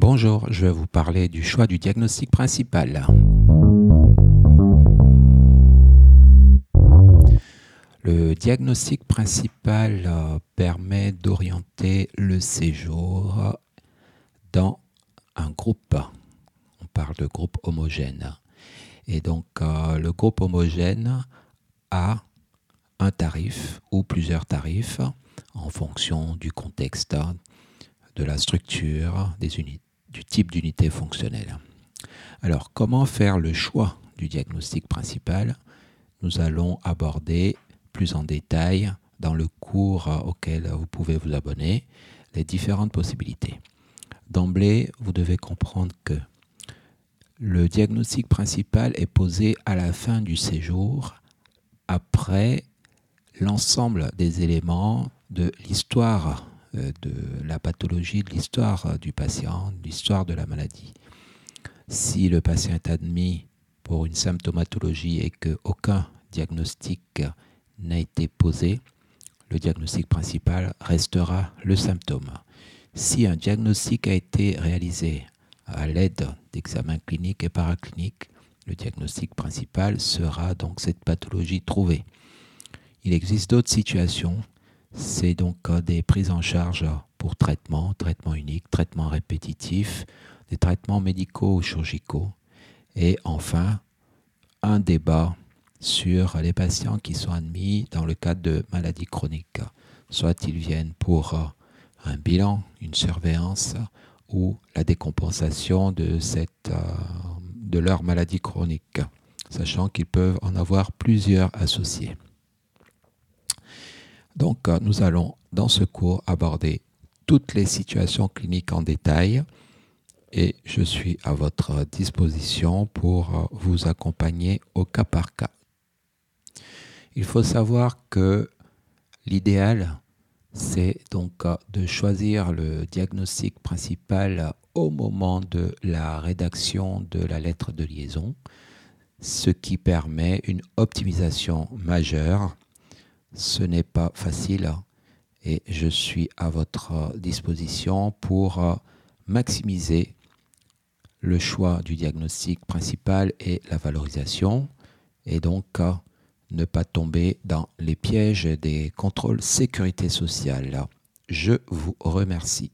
Bonjour, je vais vous parler du choix du diagnostic principal. Le diagnostic principal euh, permet d'orienter le séjour dans un groupe. On parle de groupe homogène. Et donc euh, le groupe homogène a un tarif ou plusieurs tarifs en fonction du contexte, de la structure, des unités du type d'unité fonctionnelle. Alors, comment faire le choix du diagnostic principal? Nous allons aborder plus en détail dans le cours auquel vous pouvez vous abonner les différentes possibilités. D'emblée, vous devez comprendre que le diagnostic principal est posé à la fin du séjour après l'ensemble des éléments de l'histoire euh, de la pathologie, de l'histoire euh, du patient, de l'histoire de la maladie. Si le patient est admis pour une symptomatologie et qu'aucun diagnostic n'a été posé, le diagnostic principal restera le symptôme. Si un diagnostic a été réalisé à l'aide d'examens cliniques et paracliniques, le diagnostic principal sera donc cette pathologie trouvée. Il existe d'autres situations c'est donc euh, des prises en charge pour traitement, traitement unique, traitement répétitif, des traitements médicaux ou chirurgicaux. Et enfin, un débat sur les patients qui sont admis dans le cadre de maladies chroniques. Soit ils viennent pour euh, un bilan, une surveillance ou la décompensation de, euh, de leur maladie chronique, sachant qu'ils peuvent en avoir plusieurs associés. Donc, euh, nous allons dans ce cours aborder toutes les situations cliniques en détail et je suis à votre disposition pour euh, vous accompagner au cas par cas. Il faut savoir que l'idéal, c'est donc euh, de choisir le diagnostic principal au moment de la rédaction de la lettre de liaison, ce qui permet une optimisation majeure ce n'est pas facile et je suis à votre disposition pour euh, maximiser le choix du diagnostic principal et la valorisation et donc euh, ne pas tomber dans les pièges des contrôles sécurité sociale. Je vous remercie.